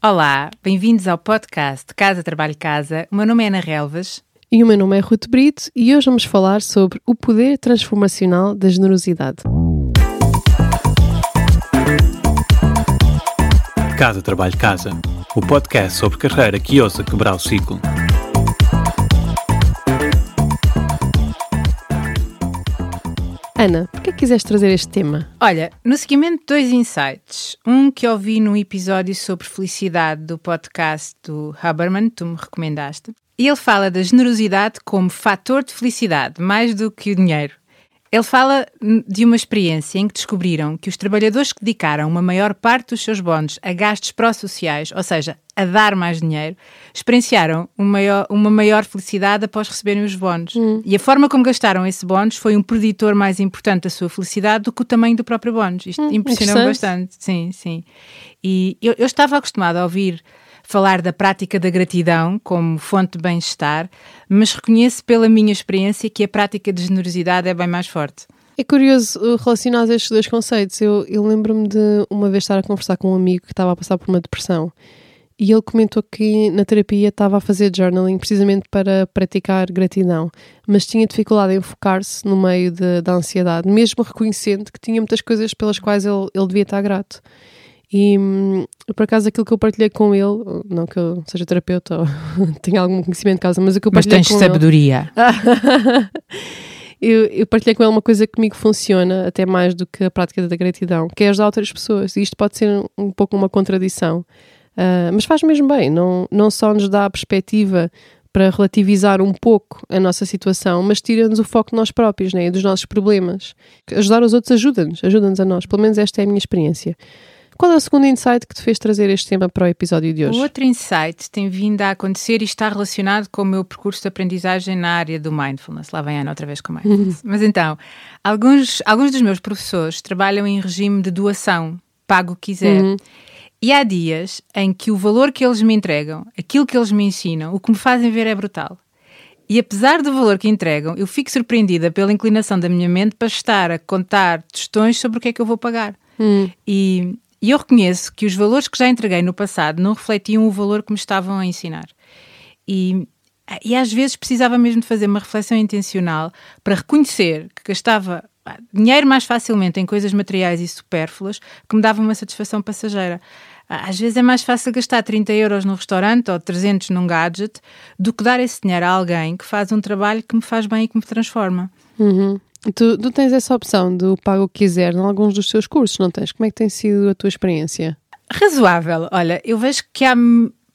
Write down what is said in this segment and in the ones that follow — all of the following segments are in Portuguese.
Olá, bem-vindos ao podcast Casa Trabalho Casa. O meu nome é Ana Relvas. E o meu nome é Ruth Brito e hoje vamos falar sobre o poder transformacional da generosidade. Casa Trabalho Casa, o podcast sobre carreira que ousa quebrar o ciclo. Ana, por que quiseste trazer este tema? Olha, no seguimento, dois insights. Um que ouvi num episódio sobre felicidade do podcast do Haberman, tu me recomendaste. E ele fala da generosidade como fator de felicidade, mais do que o dinheiro. Ele fala de uma experiência em que descobriram que os trabalhadores que dedicaram uma maior parte dos seus bónus a gastos pró-sociais, ou seja, a dar mais dinheiro, experienciaram uma maior, uma maior felicidade após receberem os bónus. Hum. E a forma como gastaram esse bónus foi um preditor mais importante da sua felicidade do que o tamanho do próprio bónus. Isto hum, impressionou bastante. Sim, sim. E eu, eu estava acostumada a ouvir falar da prática da gratidão como fonte de bem-estar, mas reconheço pela minha experiência que a prática de generosidade é bem mais forte. É curioso uh, relacionar estes dois conceitos. Eu, eu lembro-me de uma vez estar a conversar com um amigo que estava a passar por uma depressão e ele comentou que na terapia estava a fazer journaling precisamente para praticar gratidão, mas tinha dificuldade em focar-se no meio de, da ansiedade, mesmo reconhecendo que tinha muitas coisas pelas quais ele, ele devia estar grato. E hum, por acaso aquilo que eu partilhei com ele, não que eu seja terapeuta ou tenha algum conhecimento de causa, mas o que eu partilhei mas tens sabedoria. eu, eu partilhei com ele uma coisa que comigo funciona até mais do que a prática da gratidão, que é ajudar outras pessoas. E isto pode ser um pouco uma contradição, uh, mas faz mesmo bem. Não, não só nos dá a perspectiva para relativizar um pouco a nossa situação, mas tira-nos o foco de nós próprios né, e dos nossos problemas. Ajudar os outros ajuda-nos, ajuda-nos a nós. Pelo menos esta é a minha experiência. Qual é o segundo insight que te fez trazer este tema para o episódio de hoje? O outro insight tem vindo a acontecer e está relacionado com o meu percurso de aprendizagem na área do mindfulness. Lá vem Ana outra vez com mindfulness. Mas então, alguns, alguns dos meus professores trabalham em regime de doação, pago o que quiser. Uhum. E há dias em que o valor que eles me entregam, aquilo que eles me ensinam, o que me fazem ver é brutal. E apesar do valor que entregam, eu fico surpreendida pela inclinação da minha mente para estar a contar questões sobre o que é que eu vou pagar. Hum. E e eu reconheço que os valores que já entreguei no passado não refletiam o valor que me estavam a ensinar. E, e às vezes precisava mesmo de fazer uma reflexão intencional para reconhecer que gastava dinheiro mais facilmente em coisas materiais e supérfluas que me davam uma satisfação passageira. Às vezes é mais fácil gastar 30 euros no restaurante ou 300 num gadget do que dar esse dinheiro a alguém que faz um trabalho que me faz bem e que me transforma. Uhum. Tu, tu tens essa opção do pago o que quiser em alguns dos teus cursos, não tens? Como é que tem sido a tua experiência? Razoável. Olha, eu vejo que há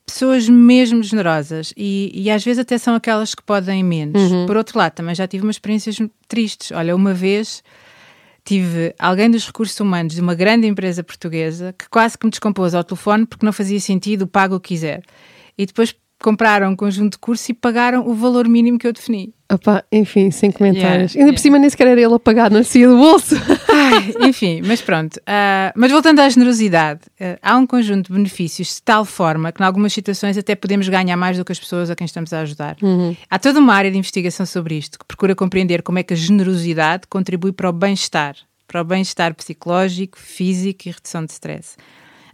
pessoas mesmo generosas e, e às vezes até são aquelas que podem menos. Uhum. Por outro lado, também já tive umas experiências tristes. Olha, uma vez tive alguém dos recursos humanos de uma grande empresa portuguesa que quase que me descompôs ao telefone porque não fazia sentido o pago o que quiser. E depois compraram um conjunto de curso e pagaram o valor mínimo que eu defini. Opa, enfim, sem comentários. Yeah, Ainda yeah. por cima nem sequer era ele a pagar, nascia do bolso. Ai, enfim, mas pronto. Uh, mas voltando à generosidade, uh, há um conjunto de benefícios de tal forma que, em algumas situações, até podemos ganhar mais do que as pessoas a quem estamos a ajudar. Uhum. Há toda uma área de investigação sobre isto que procura compreender como é que a generosidade contribui para o bem-estar, para o bem-estar psicológico, físico e redução de stress.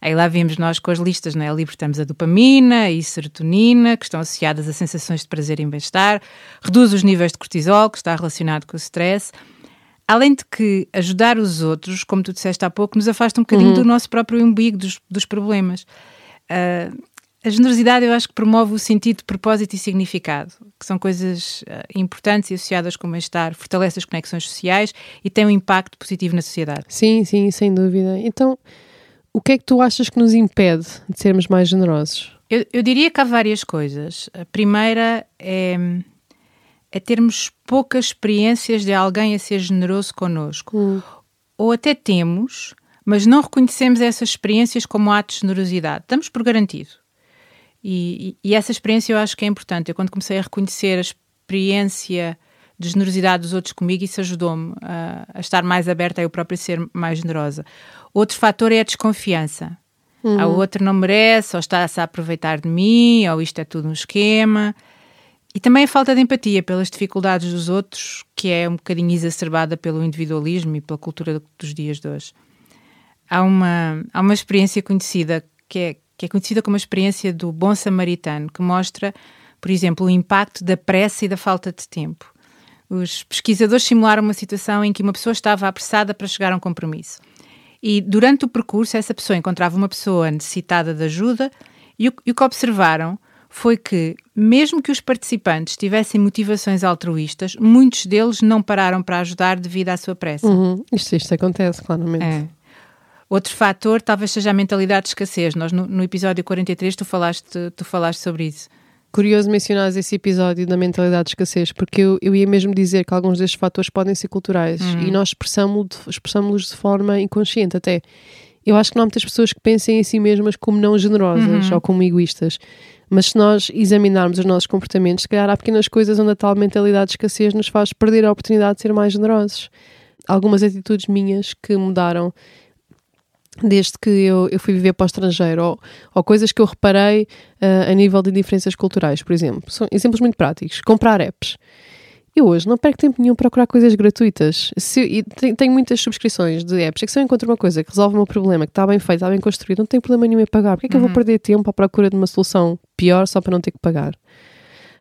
Aí lá vimos nós com as listas, não é? Libertamos a dopamina e serotonina, que estão associadas a sensações de prazer e bem-estar, reduz os níveis de cortisol, que está relacionado com o stress. Além de que ajudar os outros, como tu disseste há pouco, nos afasta um bocadinho uhum. do nosso próprio umbigo, dos, dos problemas. Uh, a generosidade eu acho que promove o sentido de propósito e significado, que são coisas uh, importantes e associadas com o bem-estar, fortalece as conexões sociais e tem um impacto positivo na sociedade. Sim, sim, sem dúvida. Então, o que é que tu achas que nos impede de sermos mais generosos? Eu, eu diria que há várias coisas. A primeira é, é, termos poucas experiências de alguém a ser generoso connosco. Hum. Ou até temos, mas não reconhecemos essas experiências como atos de generosidade. Damos por garantido. E, e, e, essa experiência eu acho que é importante. Eu, quando comecei a reconhecer a experiência de generosidade dos outros comigo, isso ajudou-me a, a, estar mais aberta a eu própria ser mais generosa. Outro fator é a desconfiança. Uhum. A outra não merece, ou está-se a aproveitar de mim, ou isto é tudo um esquema. E também a falta de empatia pelas dificuldades dos outros, que é um bocadinho exacerbada pelo individualismo e pela cultura dos dias de hoje. Há uma, há uma experiência conhecida que é, que é conhecida como a experiência do bom samaritano, que mostra, por exemplo, o impacto da pressa e da falta de tempo. Os pesquisadores simularam uma situação em que uma pessoa estava apressada para chegar a um compromisso. E durante o percurso, essa pessoa encontrava uma pessoa necessitada de ajuda e o, e o que observaram foi que, mesmo que os participantes tivessem motivações altruístas, muitos deles não pararam para ajudar devido à sua pressa. Uhum. Isto, isto acontece, claramente. É. Outro fator talvez seja a mentalidade de escassez. Nós, no, no episódio 43, tu falaste, tu falaste sobre isso. Curioso mencionares esse episódio da mentalidade de escassez, porque eu, eu ia mesmo dizer que alguns destes fatores podem ser culturais Uhum. e nós expressamos-los expressamos de forma inconsciente até. Eu acho que não há muitas pessoas que pensem em si mesmas como não generosas Uhum. ou como egoístas. Mas se nós examinarmos os nossos comportamentos, se calhar há pequenas coisas onde a tal mentalidade de escassez nos faz perder a oportunidade de ser mais generosos. Algumas atitudes minhas que mudaram desde que eu, eu fui viver para o estrangeiro, ou, ou coisas que eu reparei ah, a nível de diferenças culturais, por exemplo. São exemplos muito práticos. Comprar apps. Eu hoje não perco tempo nenhum procurar coisas gratuitas. Se, e te- tenho muitas subscrições de apps. É que se eu encontro uma coisa que resolve o meu problema, que está bem feito, está bem construído, não tenho problema nenhum em pagar. Porquê é que eu vou perder tempo à procura de uma solução pior só para não ter que pagar?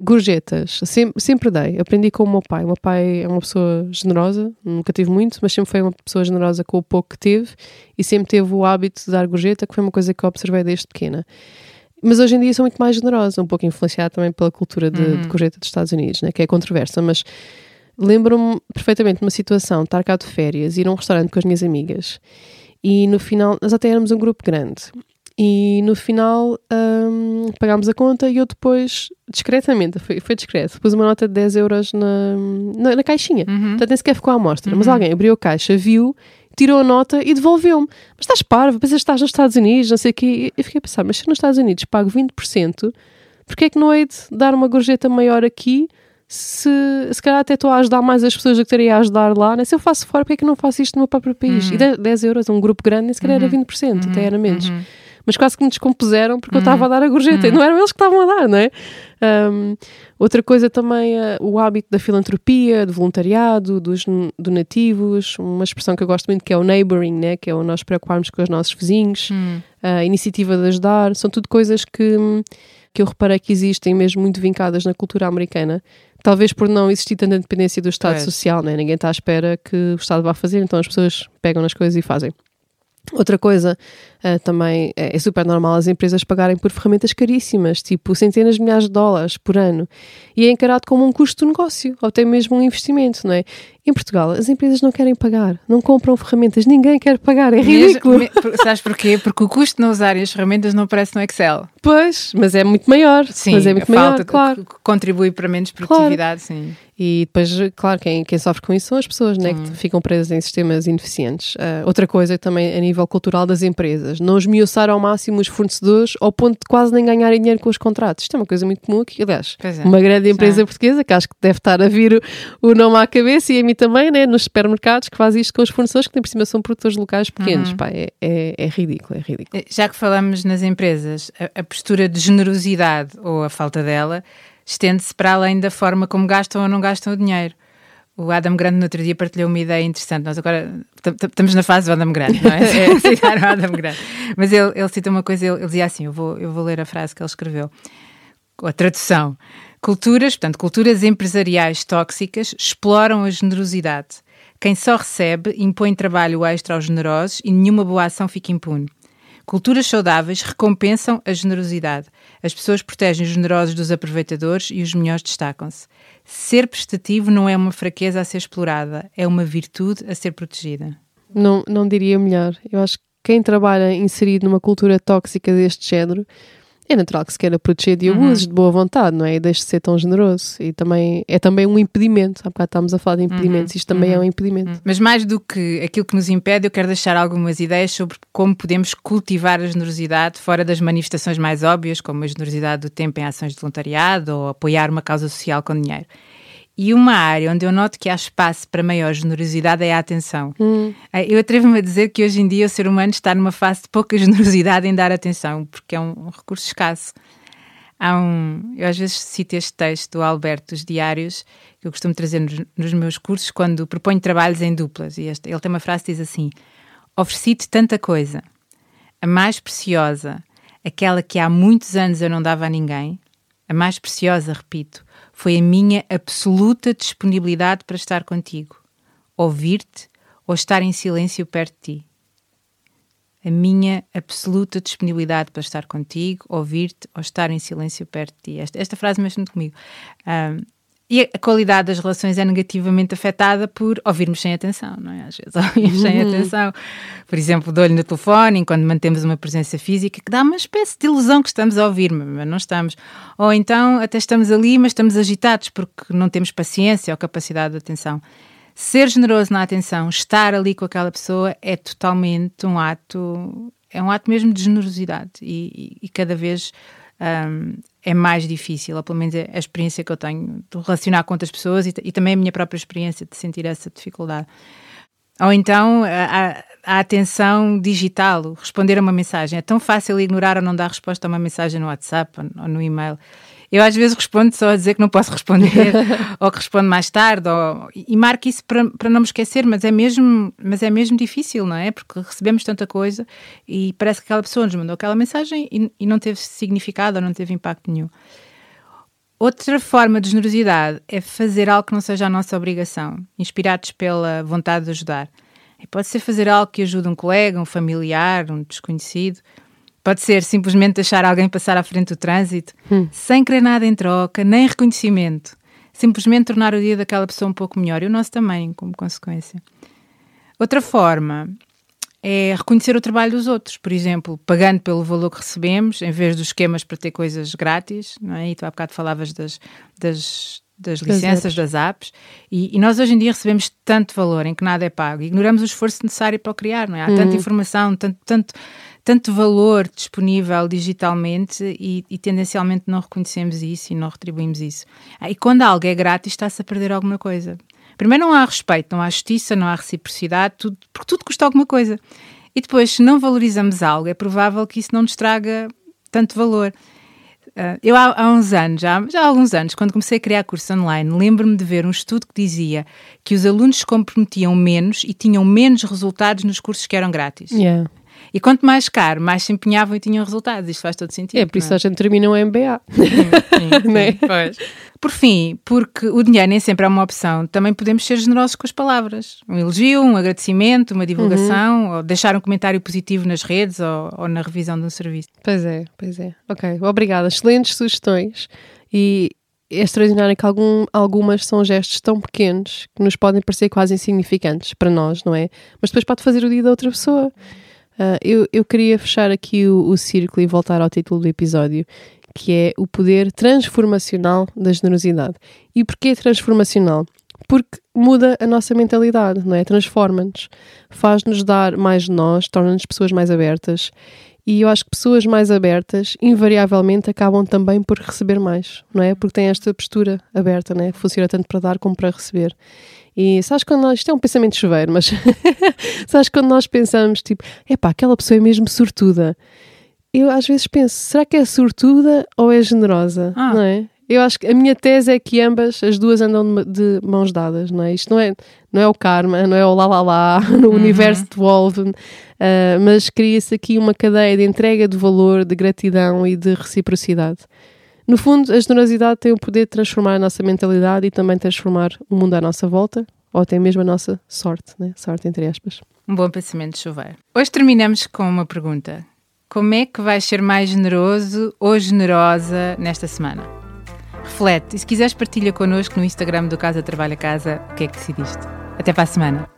Gorjetas, sempre, sempre dei. Aprendi com o meu pai. O meu pai é uma pessoa generosa, nunca tive muito, mas sempre foi uma pessoa generosa com o pouco que teve e sempre teve o hábito de dar gorjeta, que foi uma coisa que eu observei desde pequena. Mas hoje em dia sou muito mais generosa, um pouco influenciada também pela cultura de, de gorjeta dos Estados Unidos, né, que é controversa, mas lembro-me perfeitamente de uma situação, estar cá de férias, ir a um restaurante com as minhas amigas e no final, nós até éramos um grupo grande e no final hum, pagámos a conta e eu depois, discretamente, foi, foi discreto, pus uma nota de 10 euros na, na, na caixinha. Portanto, nem sequer ficou à amostra. Mas alguém abriu a caixa, viu, tirou a nota e devolveu-me. Mas estás parvo, pensas que estás nos Estados Unidos, não sei o quê. Eu fiquei a pensar, mas se nos Estados Unidos pago 20%, porquê é que não hei de dar uma gorjeta maior aqui se, se calhar até estou a ajudar mais as pessoas do que estaria a ajudar lá, né? se eu faço fora, porquê é que não faço isto no meu próprio país? E 10, 10 euros, um grupo grande, nem sequer era 20%, até era menos. Mas quase que me descompuseram porque eu estava a dar a gorjeta e não eram eles que estavam a dar, não é? Um, outra coisa também, uh, o hábito da filantropia, do voluntariado, dos donativos, uma expressão que eu gosto muito que é o neighboring, né? que é o nós preocuparmos com os nossos vizinhos, a iniciativa de ajudar, são tudo coisas que, que eu reparei que existem mesmo muito vincadas na cultura americana. Talvez por não existir tanta independência do Estado Pois. Social, né? ninguém está à espera que o Estado vá fazer, então as pessoas pegam nas coisas e fazem. Outra coisa ah, também é, é super normal as empresas pagarem por ferramentas caríssimas, tipo centenas de milhares de dólares por ano, e é encarado como um custo de negócio, ou até mesmo um investimento, não é? Em Portugal, as empresas não querem pagar, não compram ferramentas, ninguém quer pagar, é ridículo. Mesmo- me- sabes porquê? Porque o custo de não usarem as ferramentas não aparece no Excel. Pois, mas é muito maior. Sim, mas é muito a maior, falta claro. contribui para menos produtividade, sim. E depois, claro, quem, quem sofre com isso são as pessoas, né, que ficam presas em sistemas ineficientes. Ah, outra coisa também a nível cultural das empresas, não esmiuçar ao máximo os fornecedores ao ponto de quase nem ganharem dinheiro com os contratos. Isto é uma coisa muito comum aqui, aliás, é. uma grande empresa Já. portuguesa, que acho que deve estar a vir o, o nome à cabeça e a também, né, nos supermercados, que faz isto com os fornecedores, que por cima são produtores locais pequenos. Pá, é, é, é ridículo, é ridículo. Já que falamos nas empresas, a, a postura de generosidade ou a falta dela estende-se para além da forma como gastam ou não gastam o dinheiro. O Adam Grant no outro dia partilhou uma ideia interessante. Nós agora estamos na fase do Adam Grant, não é? É citar o Adam Grant. Mas ele, ele cita uma coisa, ele, ele dizia assim: eu vou, eu vou ler a frase que ele escreveu, a tradução. Culturas, portanto, culturas empresariais tóxicas exploram a generosidade. Quem só recebe impõe trabalho extra aos generosos e nenhuma boa ação fica impune. Culturas saudáveis recompensam a generosidade. As pessoas protegem os generosos dos aproveitadores e os melhores destacam-se. Ser prestativo não é uma fraqueza a ser explorada, é uma virtude a ser protegida. Não, não diria melhor. Eu acho que quem trabalha inserido numa cultura tóxica deste género é natural que se queira proteger de abusos de boa vontade, não é? E deixe de ser tão generoso. E também é também um impedimento. Há bocado estávamos a falar de impedimentos, isto também é um impedimento. Mas mais do que aquilo que nos impede, eu quero deixar algumas ideias sobre como podemos cultivar a generosidade fora das manifestações mais óbvias, como a generosidade do tempo em ações de voluntariado ou apoiar uma causa social com dinheiro. E uma área onde eu noto que há espaço para maior generosidade é a atenção. Eh, Eu atrevo-me a dizer que hoje em dia o ser humano está numa fase de pouca generosidade em dar atenção, porque é um recurso escasso. Há um, eu às vezes cito este texto do Alberto dos Diários, que eu costumo trazer nos, nos meus cursos quando proponho trabalhos em duplas. E este- ele tem uma frase que diz assim: Ofereci-te tanta coisa, a mais preciosa, aquela que há muitos anos eu não dava a ninguém, a mais preciosa, repito, foi a minha absoluta disponibilidade para estar contigo, ouvir-te ou estar em silêncio perto de ti. A minha absoluta disponibilidade para estar contigo, ouvir-te ou estar em silêncio perto de ti. Esta, esta frase mexe muito comigo. Um, e a qualidade das relações é negativamente afetada por ouvirmos sem atenção, não é? Às vezes ouvimos sem uhum. atenção. Por exemplo, dou-lhe no telefone enquanto mantemos uma presença física que dá uma espécie de ilusão que estamos a ouvir, mas não estamos. Ou então até estamos ali, mas estamos agitados porque não temos paciência ou capacidade de atenção. Ser generoso na atenção, estar ali com aquela pessoa é totalmente um ato, é um ato mesmo de generosidade e, e, e cada vez um, é mais difícil, ou pelo menos é a experiência que eu tenho de relacionar com outras pessoas e, e também a minha própria experiência de sentir essa dificuldade. Ou então a, a, atenção digital, responder a uma mensagem. É tão fácil ignorar ou não dar resposta a uma mensagem no WhatsApp ou, ou no e-mail. Eu às vezes respondo só a dizer que não posso responder, ou que respondo mais tarde, ou, e marco isso para, para não me esquecer, mas é, mesmo, mas é mesmo difícil, não é? Porque recebemos tanta coisa e parece que aquela pessoa nos mandou aquela mensagem e, e não teve significado ou não teve impacto nenhum. Outra forma de generosidade é fazer algo que não seja a nossa obrigação, inspirados pela vontade de ajudar. E pode ser fazer algo que ajude um colega, um familiar, um desconhecido, Pode ser simplesmente deixar alguém passar à frente do trânsito, hum. sem querer nada em troca, nem reconhecimento. Simplesmente tornar o dia daquela pessoa um pouco melhor e o nosso também, como consequência. Outra forma é reconhecer o trabalho dos outros, por exemplo, pagando pelo valor que recebemos, em vez dos esquemas para ter coisas grátis, não é? E tu há bocado falavas das, das, das licenças, das apps, e, e, nós hoje em dia recebemos tanto valor em que nada é pago, ignoramos o esforço necessário para o criar, não é? Há uhum. tanta informação, tanto, tanto tanto valor disponível digitalmente e, e, tendencialmente não reconhecemos isso e não retribuímos isso. Ah, e quando algo é grátis, está-se a perder alguma coisa. Primeiro, não há respeito, não há justiça, não há reciprocidade, tudo, porque tudo custa alguma coisa. E depois, se não valorizamos algo, é provável que isso não nos traga tanto valor. Uh, eu há, há, uns anos, já, já há alguns anos, quando comecei a criar curso online, lembro-me de ver um estudo que dizia que os alunos se comprometiam menos e tinham menos resultados nos cursos que eram grátis. Yeah. E quanto mais caro, mais se empenhavam e tinham resultados. Isto faz todo sentido. É por isso é? a gente termina um MBA. Sim, sim, sim é? pois. Por fim, porque o dinheiro nem sempre é uma opção, também podemos ser generosos com as palavras. Um elogio, um agradecimento, uma divulgação, uhum. ou deixar um comentário positivo nas redes ou, ou, na revisão de um serviço. Pois é, pois é. Ok, obrigada. Excelentes sugestões. E é extraordinário que algum, algumas são gestos tão pequenos que nos podem parecer quase insignificantes para nós, não é? Mas depois pode fazer o dia da outra pessoa. Uh, eu, eu queria fechar aqui o, o círculo e voltar ao título do episódio, que é o poder transformacional da generosidade. E porquê transformacional? Porque muda a nossa mentalidade, não é? Transforma-nos, faz-nos dar mais de nós, torna-nos pessoas mais abertas. E eu acho que pessoas mais abertas, invariavelmente, acabam também por receber mais, não é? Porque têm esta postura aberta, não é? Funciona tanto para dar como para receber. E sabes quando nós, isto é um pensamento chuveiro, mas sabes quando nós pensamos, tipo, epá, aquela pessoa é mesmo sortuda. Eu às vezes penso, será que é sortuda ou é generosa? Ah. Não é? Eu acho que a minha tese é que ambas, as duas andam de mãos dadas, não é? Isto não é, não é o karma, não é o lá lá lá, no uhum. universo devolve, uh, mas cria-se aqui uma cadeia de entrega de valor, de gratidão e de reciprocidade. No fundo, a generosidade tem o poder de transformar a nossa mentalidade e também transformar o mundo à nossa volta, ou até mesmo a nossa sorte, né? sorte entre aspas. Um bom pensamento de chover. Hoje terminamos com uma pergunta. Como é que vais ser mais generoso ou generosa nesta semana? Reflete e se quiseres partilha connosco no Instagram do Casa Trabalha Casa o que é que decidiste. Até para a semana.